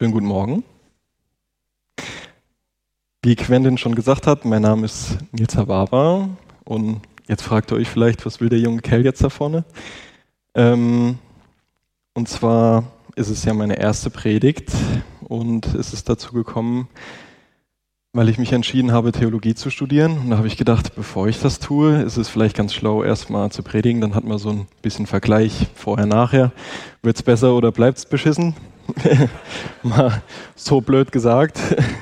Schönen guten Morgen. Wie Quentin schon gesagt hat, mein Name ist Nils Hababa und jetzt fragt ihr euch vielleicht, was will der junge Kerl jetzt da vorne? Ähm, und zwar ist es ja meine erste Predigt und es ist dazu gekommen, weil ich mich entschieden habe, Theologie zu studieren. Und da habe ich gedacht, bevor ich das tue, ist es vielleicht ganz schlau, erstmal zu predigen. Dann hat man so ein bisschen Vergleich vorher, nachher. Wird es besser oder bleibt es beschissen? Mal so blöd gesagt.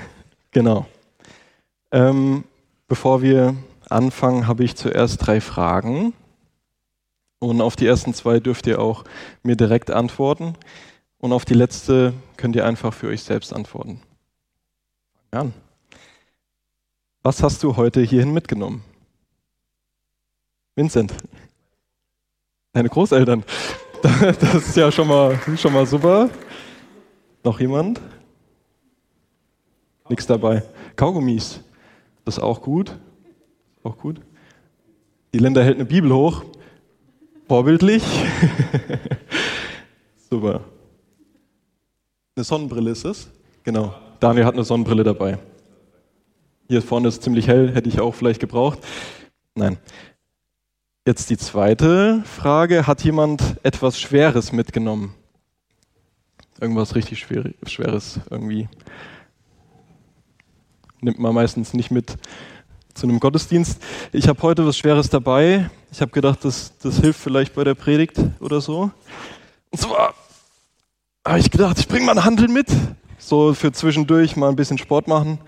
genau. Ähm, bevor wir anfangen, habe ich zuerst drei Fragen. Und auf die ersten zwei dürft ihr auch mir direkt antworten. Und auf die letzte könnt ihr einfach für euch selbst antworten. An. Was hast du heute hierhin mitgenommen? Vincent. Deine Großeltern. Das ist ja schon mal, schon mal super. Noch jemand? Nichts dabei. Kaugummis. Das ist auch gut. Auch gut. Die Länder hält eine Bibel hoch. Vorbildlich. super. Eine Sonnenbrille ist es? Genau. Daniel hat eine Sonnenbrille dabei. Hier vorne ist ziemlich hell, hätte ich auch vielleicht gebraucht. Nein. Jetzt die zweite Frage. Hat jemand etwas Schweres mitgenommen? Irgendwas richtig Schweres irgendwie. Nimmt man meistens nicht mit zu einem Gottesdienst. Ich habe heute was Schweres dabei. Ich habe gedacht, das, das hilft vielleicht bei der Predigt oder so. Und zwar habe ich gedacht, ich bringe mal einen Handel mit. So für zwischendurch mal ein bisschen Sport machen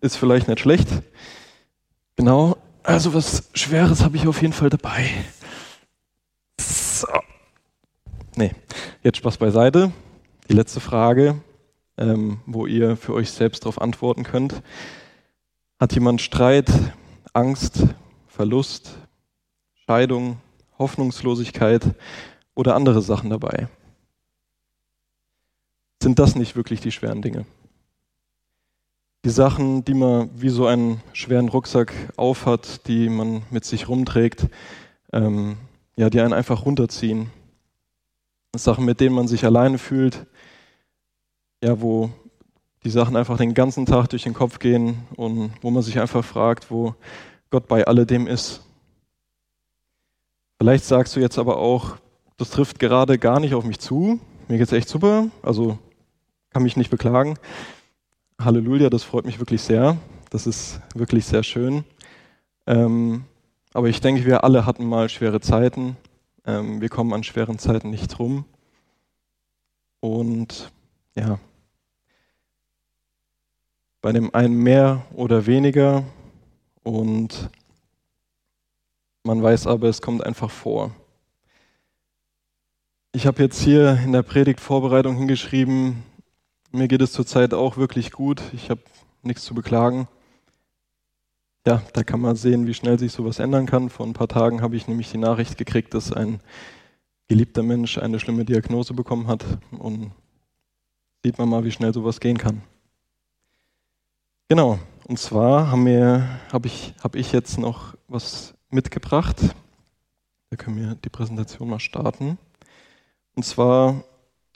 ist vielleicht nicht schlecht. Genau, also was Schweres habe ich auf jeden Fall dabei. So. Nee, jetzt Spaß beiseite. Die letzte Frage, ähm, wo ihr für euch selbst darauf antworten könnt. Hat jemand Streit, Angst, Verlust, Scheidung, Hoffnungslosigkeit oder andere Sachen dabei? Sind das nicht wirklich die schweren Dinge? Die Sachen, die man wie so einen schweren Rucksack aufhat, die man mit sich rumträgt, ähm, ja, die einen einfach runterziehen. Sachen, mit denen man sich alleine fühlt, ja, wo die Sachen einfach den ganzen Tag durch den Kopf gehen und wo man sich einfach fragt, wo Gott bei alledem ist. Vielleicht sagst du jetzt aber auch, das trifft gerade gar nicht auf mich zu. Mir geht's echt super, also kann mich nicht beklagen. Halleluja, das freut mich wirklich sehr. Das ist wirklich sehr schön. Ähm, aber ich denke, wir alle hatten mal schwere Zeiten. Ähm, wir kommen an schweren Zeiten nicht rum. Und ja, bei dem einen mehr oder weniger. Und man weiß aber, es kommt einfach vor. Ich habe jetzt hier in der Predigtvorbereitung hingeschrieben, mir geht es zurzeit auch wirklich gut. Ich habe nichts zu beklagen. Ja, da kann man sehen, wie schnell sich sowas ändern kann. Vor ein paar Tagen habe ich nämlich die Nachricht gekriegt, dass ein geliebter Mensch eine schlimme Diagnose bekommen hat. Und sieht man mal, wie schnell sowas gehen kann. Genau, und zwar habe hab ich, hab ich jetzt noch was mitgebracht. Da können wir die Präsentation mal starten. Und zwar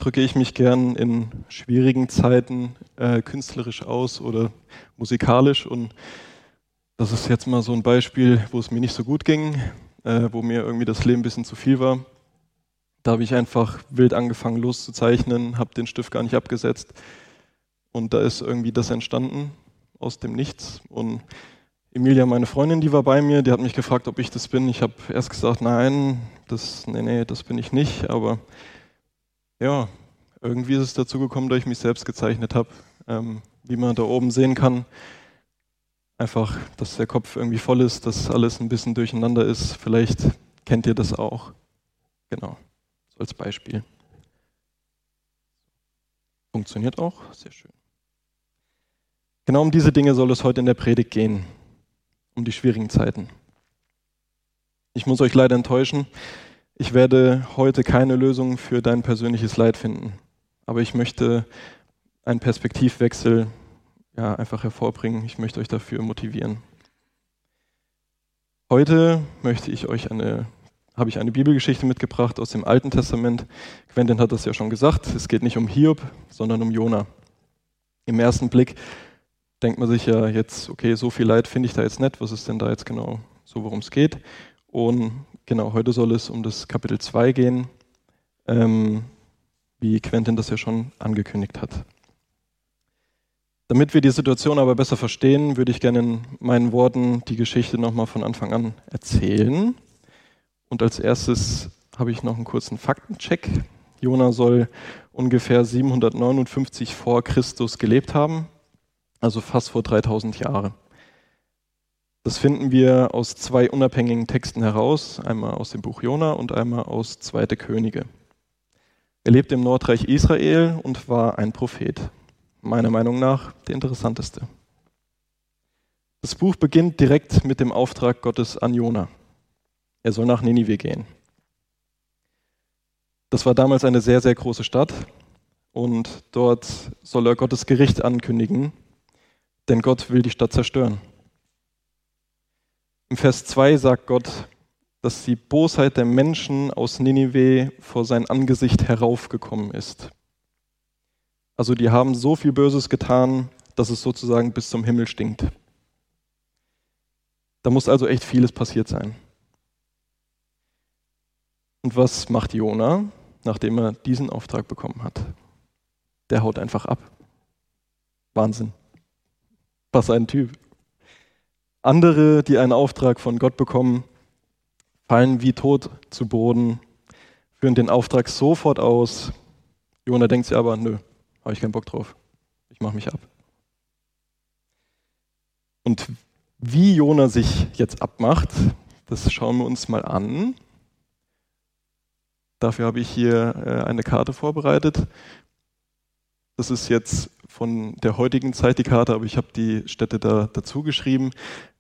drücke ich mich gern in schwierigen Zeiten äh, künstlerisch aus oder musikalisch. Und das ist jetzt mal so ein Beispiel, wo es mir nicht so gut ging, äh, wo mir irgendwie das Leben ein bisschen zu viel war. Da habe ich einfach wild angefangen loszuzeichnen, habe den Stift gar nicht abgesetzt. Und da ist irgendwie das entstanden aus dem Nichts. Und Emilia, meine Freundin, die war bei mir, die hat mich gefragt, ob ich das bin. Ich habe erst gesagt, nein, das, nee, nee, das bin ich nicht. Aber ja, irgendwie ist es dazu gekommen, dass ich mich selbst gezeichnet habe. Ähm, wie man da oben sehen kann, einfach, dass der Kopf irgendwie voll ist, dass alles ein bisschen durcheinander ist. Vielleicht kennt ihr das auch. Genau, so als Beispiel. Funktioniert auch, sehr schön. Genau um diese Dinge soll es heute in der Predigt gehen, um die schwierigen Zeiten. Ich muss euch leider enttäuschen, ich werde heute keine Lösung für dein persönliches Leid finden, aber ich möchte einen Perspektivwechsel ja, einfach hervorbringen. Ich möchte euch dafür motivieren. Heute möchte ich euch eine habe ich eine Bibelgeschichte mitgebracht aus dem Alten Testament. Quentin hat das ja schon gesagt. Es geht nicht um Hiob, sondern um Jona. Im ersten Blick denkt man sich ja jetzt, okay, so viel Leid finde ich da jetzt nicht. Was ist denn da jetzt genau so, worum es geht? Und genau, heute soll es um das Kapitel 2 gehen, ähm, wie Quentin das ja schon angekündigt hat. Damit wir die Situation aber besser verstehen, würde ich gerne in meinen Worten die Geschichte nochmal von Anfang an erzählen. Und als erstes habe ich noch einen kurzen Faktencheck. Jona soll ungefähr 759 vor Christus gelebt haben, also fast vor 3000 Jahren. Das finden wir aus zwei unabhängigen Texten heraus, einmal aus dem Buch Jona und einmal aus Zweite Könige. Er lebte im Nordreich Israel und war ein Prophet meiner Meinung nach der interessanteste. Das Buch beginnt direkt mit dem Auftrag Gottes an Jona. Er soll nach Ninive gehen. Das war damals eine sehr, sehr große Stadt und dort soll er Gottes Gericht ankündigen, denn Gott will die Stadt zerstören. Im Vers 2 sagt Gott, dass die Bosheit der Menschen aus Ninive vor sein Angesicht heraufgekommen ist. Also die haben so viel Böses getan, dass es sozusagen bis zum Himmel stinkt. Da muss also echt vieles passiert sein. Und was macht Jona, nachdem er diesen Auftrag bekommen hat? Der haut einfach ab. Wahnsinn. Was ein Typ. Andere, die einen Auftrag von Gott bekommen, fallen wie tot zu Boden, führen den Auftrag sofort aus. Jona denkt sich aber, nö, habe ich keinen Bock drauf. Ich mache mich ab. Und wie Jona sich jetzt abmacht, das schauen wir uns mal an. Dafür habe ich hier äh, eine Karte vorbereitet. Das ist jetzt von der heutigen Zeit die Karte, aber ich habe die Städte da dazu geschrieben.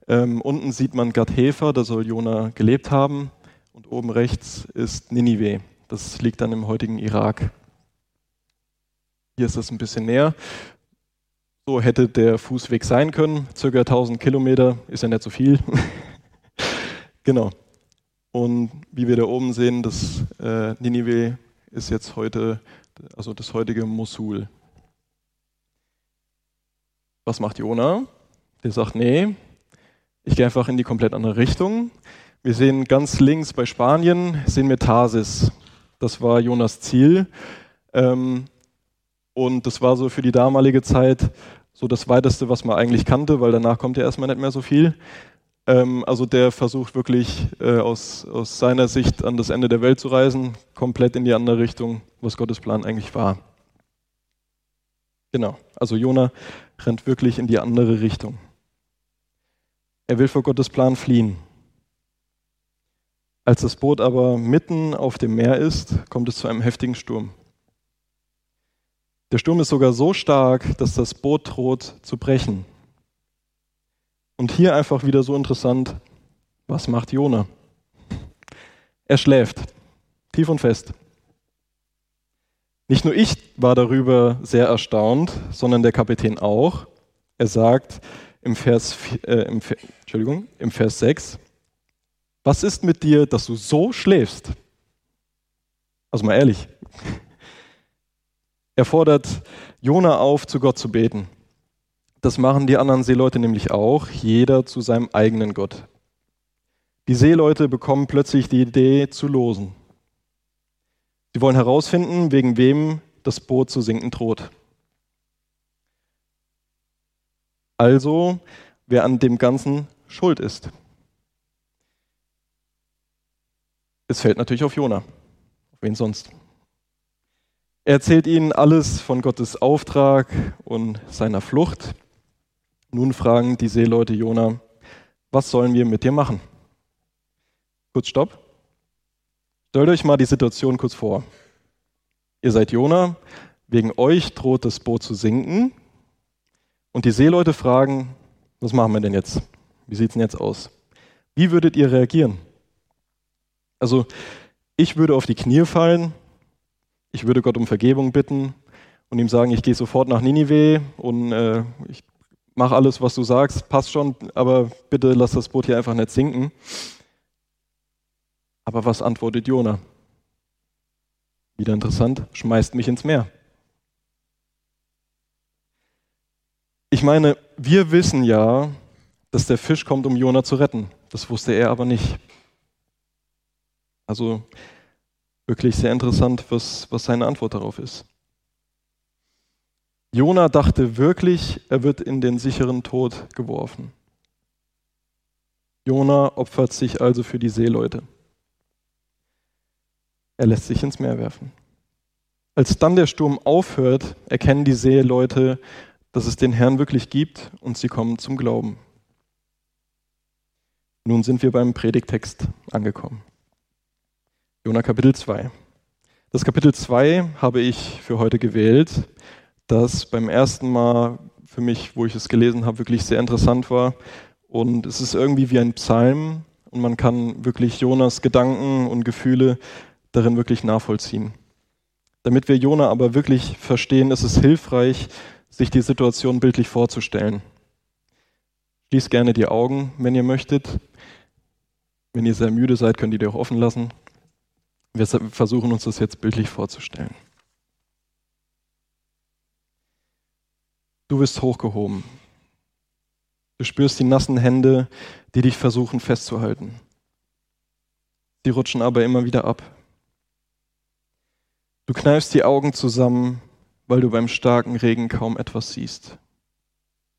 Ähm, unten sieht man Gad Hefer, da soll Jona gelebt haben. Und oben rechts ist Ninive. Das liegt dann im heutigen Irak. Hier ist es ein bisschen näher. So hätte der Fußweg sein können. Circa 1000 Kilometer ist ja nicht so viel. genau. Und wie wir da oben sehen, das äh, Ninive ist jetzt heute, also das heutige Mosul. Was macht Jona? Der sagt, nee, ich gehe einfach in die komplett andere Richtung. Wir sehen ganz links bei Spanien, sehen wir Tarsis. Das war Jonas Ziel. Ähm, und das war so für die damalige Zeit so das Weiteste, was man eigentlich kannte, weil danach kommt ja erstmal nicht mehr so viel. Ähm, also der versucht wirklich äh, aus, aus seiner Sicht an das Ende der Welt zu reisen, komplett in die andere Richtung, was Gottes Plan eigentlich war. Genau, also Jona rennt wirklich in die andere Richtung. Er will vor Gottes Plan fliehen. Als das Boot aber mitten auf dem Meer ist, kommt es zu einem heftigen Sturm. Der Sturm ist sogar so stark, dass das Boot droht zu brechen. Und hier einfach wieder so interessant, was macht Jona? Er schläft, tief und fest. Nicht nur ich war darüber sehr erstaunt, sondern der Kapitän auch. Er sagt im Vers, äh, im, Entschuldigung, im Vers 6, was ist mit dir, dass du so schläfst? Also mal ehrlich, er fordert Jona auf, zu Gott zu beten. Das machen die anderen Seeleute nämlich auch, jeder zu seinem eigenen Gott. Die Seeleute bekommen plötzlich die Idee zu losen. Sie wollen herausfinden, wegen wem das Boot zu sinken droht. Also, wer an dem Ganzen schuld ist. Es fällt natürlich auf Jona. Auf wen sonst? Er erzählt ihnen alles von Gottes Auftrag und seiner Flucht. Nun fragen die Seeleute Jona, was sollen wir mit dir machen? Kurz Stopp. Stellt euch mal die Situation kurz vor. Ihr seid Jona, wegen euch droht das Boot zu sinken und die Seeleute fragen, was machen wir denn jetzt? Wie sieht es denn jetzt aus? Wie würdet ihr reagieren? Also ich würde auf die Knie fallen ich würde Gott um Vergebung bitten und ihm sagen, ich gehe sofort nach Ninive und äh, ich mache alles, was du sagst, passt schon, aber bitte lass das Boot hier einfach nicht sinken. Aber was antwortet Jona? Wieder interessant, schmeißt mich ins Meer. Ich meine, wir wissen ja, dass der Fisch kommt, um Jona zu retten. Das wusste er aber nicht. Also wirklich sehr interessant, was, was seine Antwort darauf ist. Jona dachte wirklich, er wird in den sicheren Tod geworfen. Jona opfert sich also für die Seeleute. Er lässt sich ins Meer werfen. Als dann der Sturm aufhört, erkennen die Seeleute, dass es den Herrn wirklich gibt und sie kommen zum Glauben. Nun sind wir beim Predigtext angekommen. Jona Kapitel 2. Das Kapitel 2 habe ich für heute gewählt, das beim ersten Mal für mich, wo ich es gelesen habe, wirklich sehr interessant war. Und es ist irgendwie wie ein Psalm und man kann wirklich Jonas Gedanken und Gefühle darin wirklich nachvollziehen. Damit wir Jona aber wirklich verstehen, ist es hilfreich, sich die Situation bildlich vorzustellen. Schließt gerne die Augen, wenn ihr möchtet. Wenn ihr sehr müde seid, könnt ihr die auch offen lassen. Wir versuchen uns das jetzt bildlich vorzustellen. Du bist hochgehoben. Du spürst die nassen Hände, die dich versuchen festzuhalten. Sie rutschen aber immer wieder ab. Du kneifst die Augen zusammen, weil du beim starken Regen kaum etwas siehst.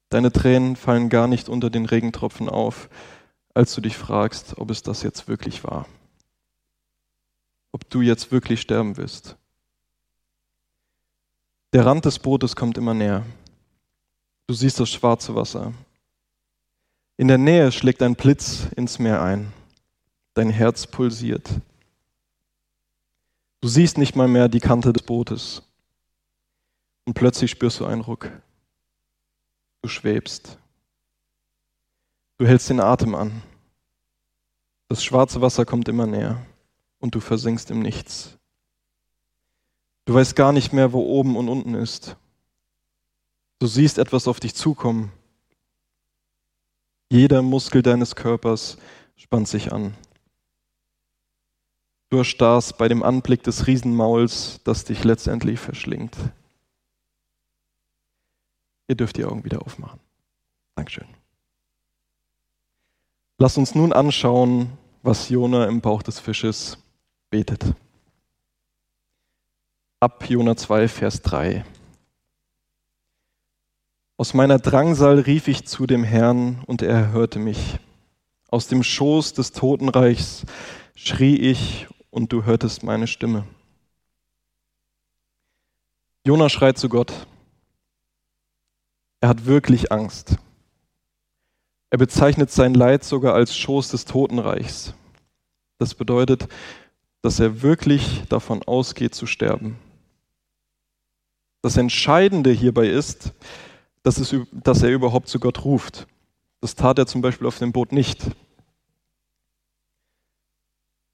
Deine Tränen fallen gar nicht unter den Regentropfen auf, als du dich fragst, ob es das jetzt wirklich war ob du jetzt wirklich sterben wirst. Der Rand des Bootes kommt immer näher. Du siehst das schwarze Wasser. In der Nähe schlägt ein Blitz ins Meer ein. Dein Herz pulsiert. Du siehst nicht mal mehr die Kante des Bootes. Und plötzlich spürst du einen Ruck. Du schwebst. Du hältst den Atem an. Das schwarze Wasser kommt immer näher und du versinkst im Nichts. Du weißt gar nicht mehr, wo oben und unten ist. Du siehst etwas auf dich zukommen. Jeder Muskel deines Körpers spannt sich an. Du erstarrst bei dem Anblick des Riesenmauls, das dich letztendlich verschlingt. Ihr dürft die Augen wieder aufmachen. Dankeschön. Lass uns nun anschauen, was Jona im Bauch des Fisches betet. Ab Jona 2, Vers 3. Aus meiner Drangsal rief ich zu dem Herrn und er hörte mich. Aus dem Schoß des Totenreichs schrie ich und du hörtest meine Stimme. Jona schreit zu Gott. Er hat wirklich Angst. Er bezeichnet sein Leid sogar als Schoß des Totenreichs. Das bedeutet, dass er wirklich davon ausgeht zu sterben. Das Entscheidende hierbei ist, dass, es, dass er überhaupt zu Gott ruft. Das tat er zum Beispiel auf dem Boot nicht.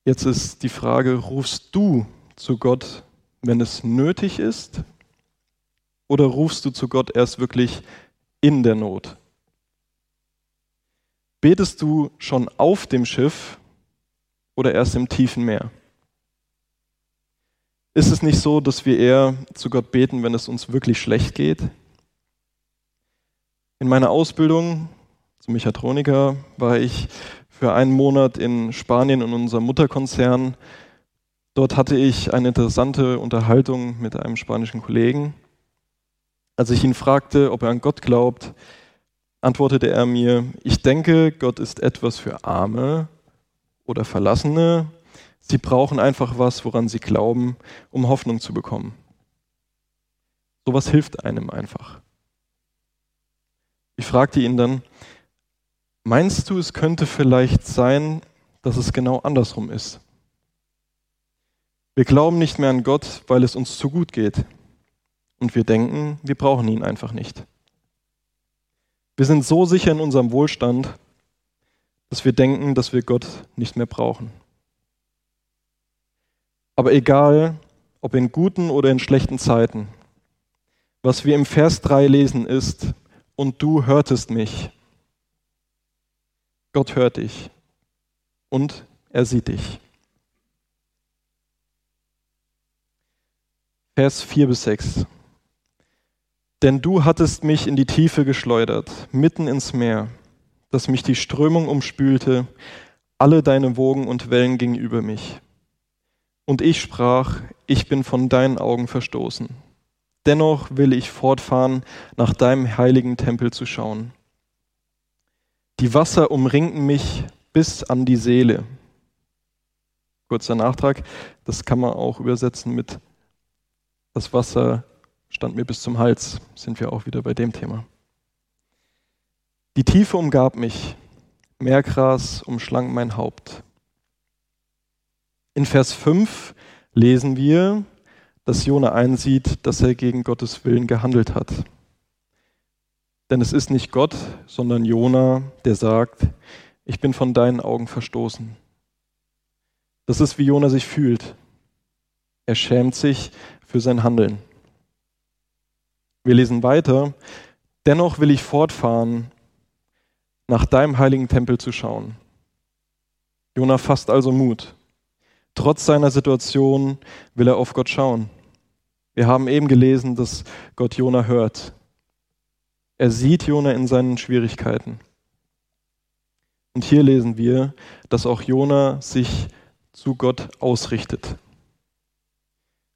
Jetzt ist die Frage, rufst du zu Gott, wenn es nötig ist? Oder rufst du zu Gott erst wirklich in der Not? Betest du schon auf dem Schiff oder erst im tiefen Meer? Ist es nicht so, dass wir eher zu Gott beten, wenn es uns wirklich schlecht geht? In meiner Ausbildung zum Mechatroniker war ich für einen Monat in Spanien in unserem Mutterkonzern. Dort hatte ich eine interessante Unterhaltung mit einem spanischen Kollegen. Als ich ihn fragte, ob er an Gott glaubt, antwortete er mir, ich denke, Gott ist etwas für Arme oder Verlassene Sie brauchen einfach was, woran sie glauben, um Hoffnung zu bekommen. Sowas hilft einem einfach. Ich fragte ihn dann, meinst du, es könnte vielleicht sein, dass es genau andersrum ist? Wir glauben nicht mehr an Gott, weil es uns zu gut geht und wir denken, wir brauchen ihn einfach nicht. Wir sind so sicher in unserem Wohlstand, dass wir denken, dass wir Gott nicht mehr brauchen. Aber egal, ob in guten oder in schlechten Zeiten, was wir im Vers 3 lesen ist, und du hörtest mich. Gott hört dich und er sieht dich. Vers 4 bis 6. Denn du hattest mich in die Tiefe geschleudert, mitten ins Meer, dass mich die Strömung umspülte, alle deine Wogen und Wellen gingen über mich. Und ich sprach, ich bin von deinen Augen verstoßen. Dennoch will ich fortfahren, nach deinem heiligen Tempel zu schauen. Die Wasser umringten mich bis an die Seele. Kurzer Nachtrag, das kann man auch übersetzen mit das Wasser stand mir bis zum Hals, sind wir auch wieder bei dem Thema. Die Tiefe umgab mich, Meergras umschlang mein Haupt. In Vers 5 lesen wir, dass Jona einsieht, dass er gegen Gottes Willen gehandelt hat. Denn es ist nicht Gott, sondern Jona, der sagt, ich bin von deinen Augen verstoßen. Das ist, wie Jona sich fühlt. Er schämt sich für sein Handeln. Wir lesen weiter. Dennoch will ich fortfahren, nach deinem heiligen Tempel zu schauen. Jona fasst also Mut. Trotz seiner Situation will er auf Gott schauen. Wir haben eben gelesen, dass Gott Jona hört. Er sieht Jona in seinen Schwierigkeiten. Und hier lesen wir, dass auch Jona sich zu Gott ausrichtet.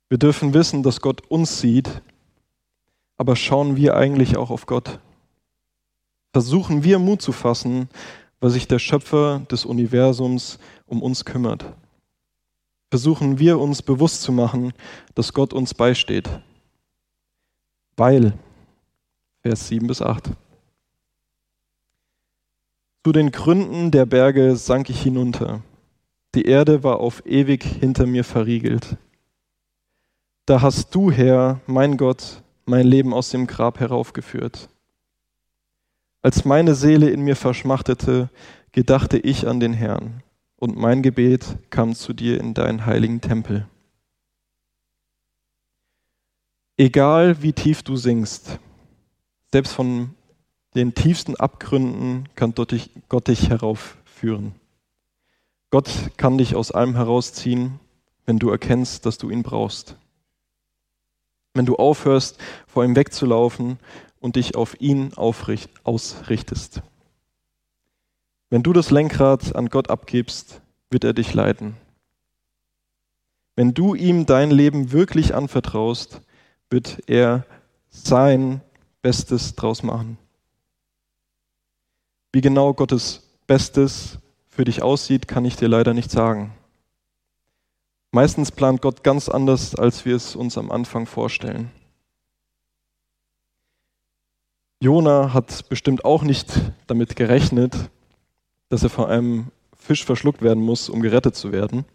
Wir dürfen wissen, dass Gott uns sieht, aber schauen wir eigentlich auch auf Gott? Versuchen wir Mut zu fassen, weil sich der Schöpfer des Universums um uns kümmert? Versuchen wir uns bewusst zu machen, dass Gott uns beisteht? Weil, Vers 7 bis 8. Zu den Gründen der Berge sank ich hinunter. Die Erde war auf ewig hinter mir verriegelt. Da hast du, Herr, mein Gott, mein Leben aus dem Grab heraufgeführt. Als meine Seele in mir verschmachtete, gedachte ich an den Herrn, und mein Gebet kam zu dir in deinen heiligen Tempel. Egal wie tief du singst, selbst von den tiefsten Abgründen kann Gott dich heraufführen. Gott kann dich aus allem herausziehen, wenn du erkennst, dass du ihn brauchst wenn du aufhörst, vor ihm wegzulaufen und dich auf ihn ausrichtest. Wenn du das Lenkrad an Gott abgibst, wird er dich leiten. Wenn du ihm dein Leben wirklich anvertraust, wird er sein Bestes draus machen. Wie genau Gottes Bestes für dich aussieht, kann ich dir leider nicht sagen. Meistens plant Gott ganz anders, als wir es uns am Anfang vorstellen. Jona hat bestimmt auch nicht damit gerechnet, dass er von einem Fisch verschluckt werden muss, um gerettet zu werden.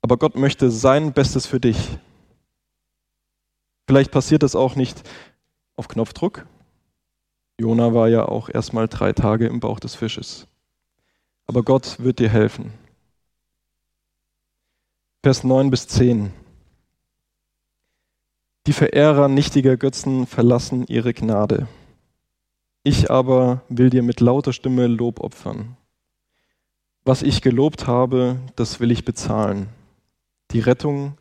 Aber Gott möchte sein Bestes für dich. Vielleicht passiert das auch nicht auf Knopfdruck. Jona war ja auch erstmal drei Tage im Bauch des Fisches. Aber Gott wird dir helfen. Vers 9 bis 10. Die Verehrer nichtiger Götzen verlassen ihre Gnade. Ich aber will dir mit lauter Stimme Lob opfern. Was ich gelobt habe, das will ich bezahlen. Die Rettung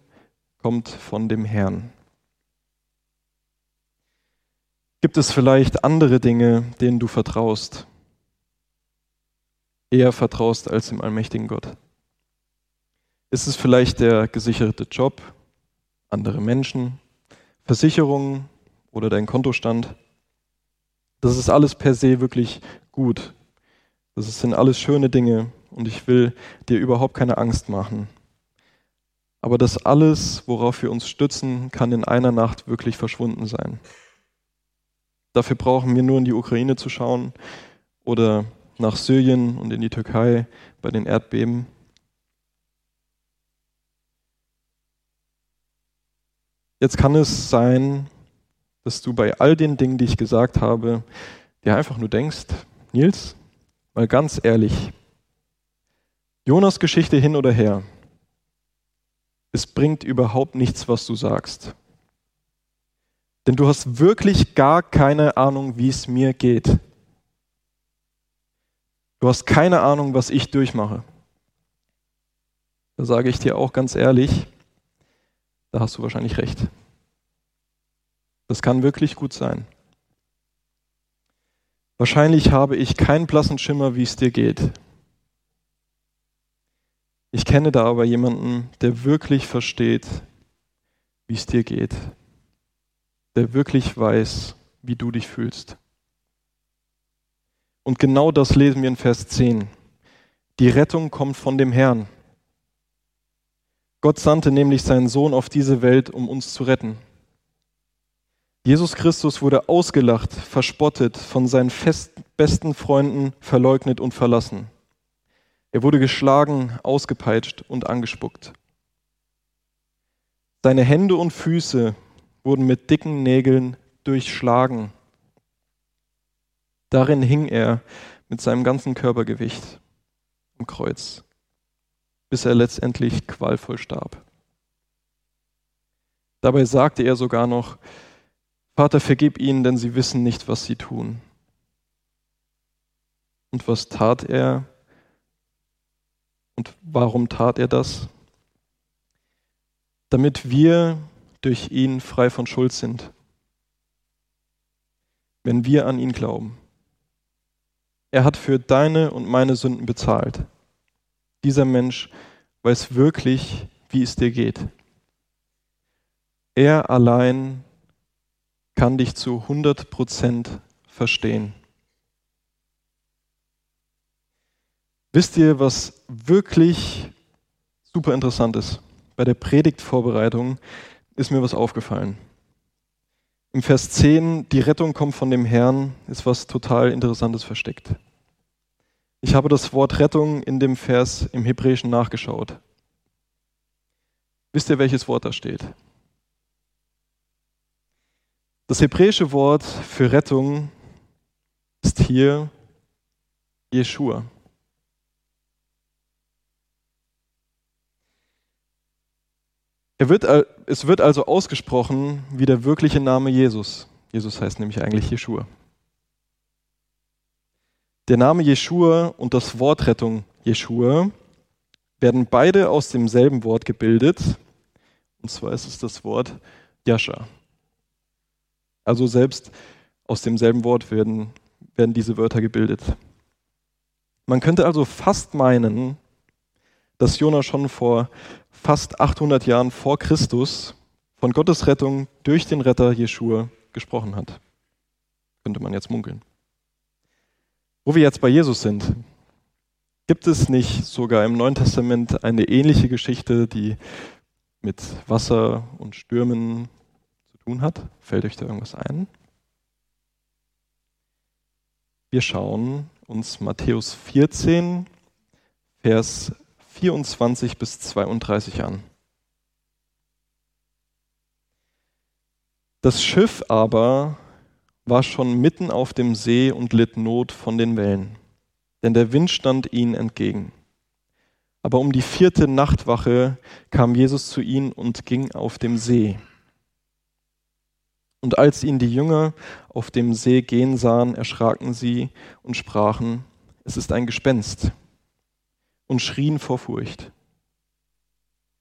kommt von dem Herrn. Gibt es vielleicht andere Dinge, denen du vertraust? Eher vertraust als dem allmächtigen Gott. Ist es vielleicht der gesicherte Job, andere Menschen, Versicherungen oder dein Kontostand? Das ist alles per se wirklich gut. Das sind alles schöne Dinge und ich will dir überhaupt keine Angst machen. Aber das alles, worauf wir uns stützen, kann in einer Nacht wirklich verschwunden sein. Dafür brauchen wir nur in die Ukraine zu schauen oder nach Syrien und in die Türkei bei den Erdbeben. Jetzt kann es sein, dass du bei all den Dingen, die ich gesagt habe, dir einfach nur denkst, Nils, mal ganz ehrlich, Jonas Geschichte hin oder her, es bringt überhaupt nichts, was du sagst. Denn du hast wirklich gar keine Ahnung, wie es mir geht. Du hast keine Ahnung, was ich durchmache. Da sage ich dir auch ganz ehrlich, Da hast du wahrscheinlich recht. Das kann wirklich gut sein. Wahrscheinlich habe ich keinen blassen Schimmer, wie es dir geht. Ich kenne da aber jemanden, der wirklich versteht, wie es dir geht, der wirklich weiß, wie du dich fühlst. Und genau das lesen wir in Vers 10. Die Rettung kommt von dem Herrn. Gott sandte nämlich seinen Sohn auf diese Welt, um uns zu retten. Jesus Christus wurde ausgelacht, verspottet, von seinen besten Freunden verleugnet und verlassen. Er wurde geschlagen, ausgepeitscht und angespuckt. Seine Hände und Füße wurden mit dicken Nägeln durchschlagen. Darin hing er mit seinem ganzen Körpergewicht am Kreuz, bis er letztendlich qualvoll starb. Dabei sagte er sogar noch, Vater, vergib ihnen, denn sie wissen nicht, was sie tun. Und was tat er? Und warum tat er das? Damit wir durch ihn frei von Schuld sind. Wenn wir an ihn glauben. Er hat für deine und meine Sünden bezahlt. Dieser Mensch weiß wirklich, wie es dir geht. Er allein kann dich zu 100 Prozent verstehen. Wisst ihr, was wirklich super interessant ist? Bei der Predigtvorbereitung ist mir was aufgefallen. Im Vers 10, die Rettung kommt von dem Herrn, ist was total Interessantes versteckt. Ich habe das Wort Rettung in dem Vers im Hebräischen nachgeschaut. Wisst ihr, welches Wort da steht? Das hebräische Wort für Rettung ist hier Jeshua. Wird, es wird also ausgesprochen wie der wirkliche Name Jesus. Jesus heißt nämlich eigentlich Jeshua. Der Name Jeshua und das Wort Rettung Jeshua werden beide aus demselben Wort gebildet. Und zwar ist es das Wort Jascha. Also selbst aus demselben Wort werden, werden diese Wörter gebildet. Man könnte also fast meinen, dass Jona schon vor fast 800 Jahren vor Christus von Gottes Rettung durch den Retter Jeschua gesprochen hat. Könnte man jetzt munkeln. Wo wir jetzt bei Jesus sind, gibt es nicht sogar im Neuen Testament eine ähnliche Geschichte, die mit Wasser und Stürmen tun hat? Fällt euch da irgendwas ein? Wir schauen uns Matthäus 14, Vers 24 bis 32 an. Das Schiff aber war schon mitten auf dem See und litt Not von den Wellen, denn der Wind stand ihnen entgegen. Aber um die vierte Nachtwache kam Jesus zu ihnen und ging auf dem See. Und als ihn die Jünger auf dem See gehen sahen, erschraken sie und sprachen, es ist ein Gespenst, und schrien vor Furcht.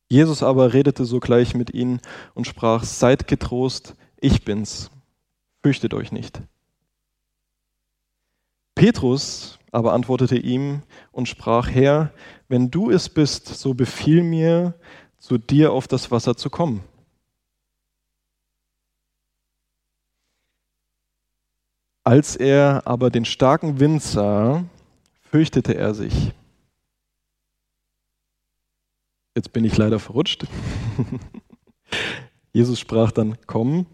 Jesus aber redete sogleich mit ihnen und sprach, seid getrost, ich bin's, fürchtet euch nicht. Petrus aber antwortete ihm und sprach, Herr, wenn du es bist, so befiehl mir, zu dir auf das Wasser zu kommen. Als er aber den starken Wind sah, fürchtete er sich. Jetzt bin ich leider verrutscht. Jesus sprach dann, komm.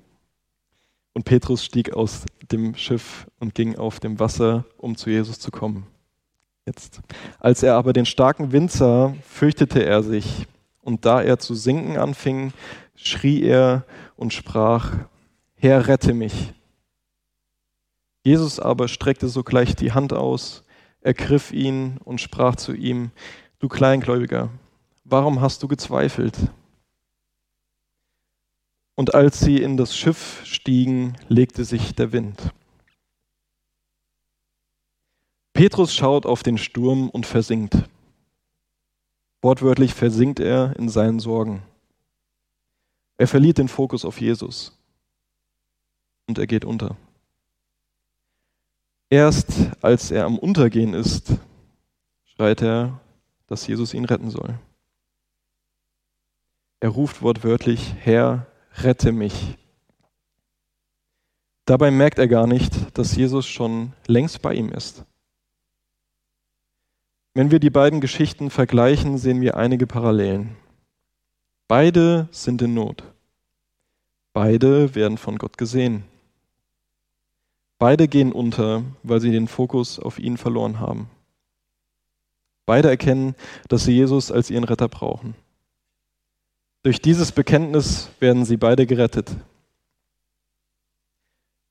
Und Petrus stieg aus dem Schiff und ging auf dem Wasser, um zu Jesus zu kommen. Jetzt. Als er aber den starken Wind sah, fürchtete er sich. Und da er zu sinken anfing, schrie er und sprach, Herr, rette mich. Jesus aber streckte sogleich die Hand aus, ergriff ihn und sprach zu ihm, du Kleingläubiger, warum hast du gezweifelt? Und als sie in das Schiff stiegen, legte sich der Wind. Petrus schaut auf den Sturm und versinkt. Wortwörtlich versinkt er in seinen Sorgen. Er verliert den Fokus auf Jesus und er geht unter. Erst als er am Untergehen ist, schreit er, dass Jesus ihn retten soll. Er ruft wortwörtlich, Herr, rette mich. Dabei merkt er gar nicht, dass Jesus schon längst bei ihm ist. Wenn wir die beiden Geschichten vergleichen, sehen wir einige Parallelen. Beide sind in Not. Beide werden von Gott gesehen. Beide gehen unter, weil sie den Fokus auf ihn verloren haben. Beide erkennen, dass sie Jesus als ihren Retter brauchen. Durch dieses Bekenntnis werden sie beide gerettet.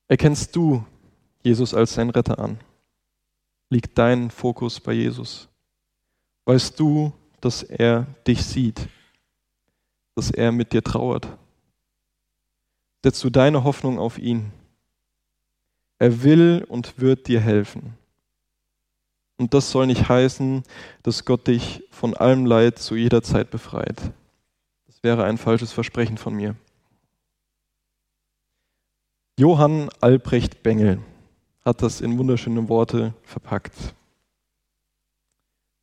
Erkennst du Jesus als dein Retter an? Liegt dein Fokus bei Jesus? Weißt du, dass er dich sieht, dass er mit dir trauert? Setzt du deine Hoffnung auf ihn? Er will und wird dir helfen. Und das soll nicht heißen, dass Gott dich von allem Leid zu jeder Zeit befreit. Wäre ein falsches Versprechen von mir. Johann Albrecht Bengel hat das in wunderschöne Worte verpackt.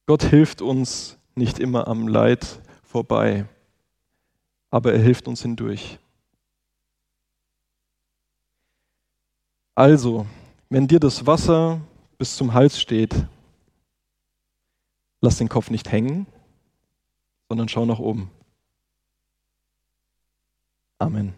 Gott hilft uns nicht immer am Leid vorbei, aber er hilft uns hindurch. Also, wenn dir das Wasser bis zum Hals steht, lass den Kopf nicht hängen, sondern schau nach oben. Amen.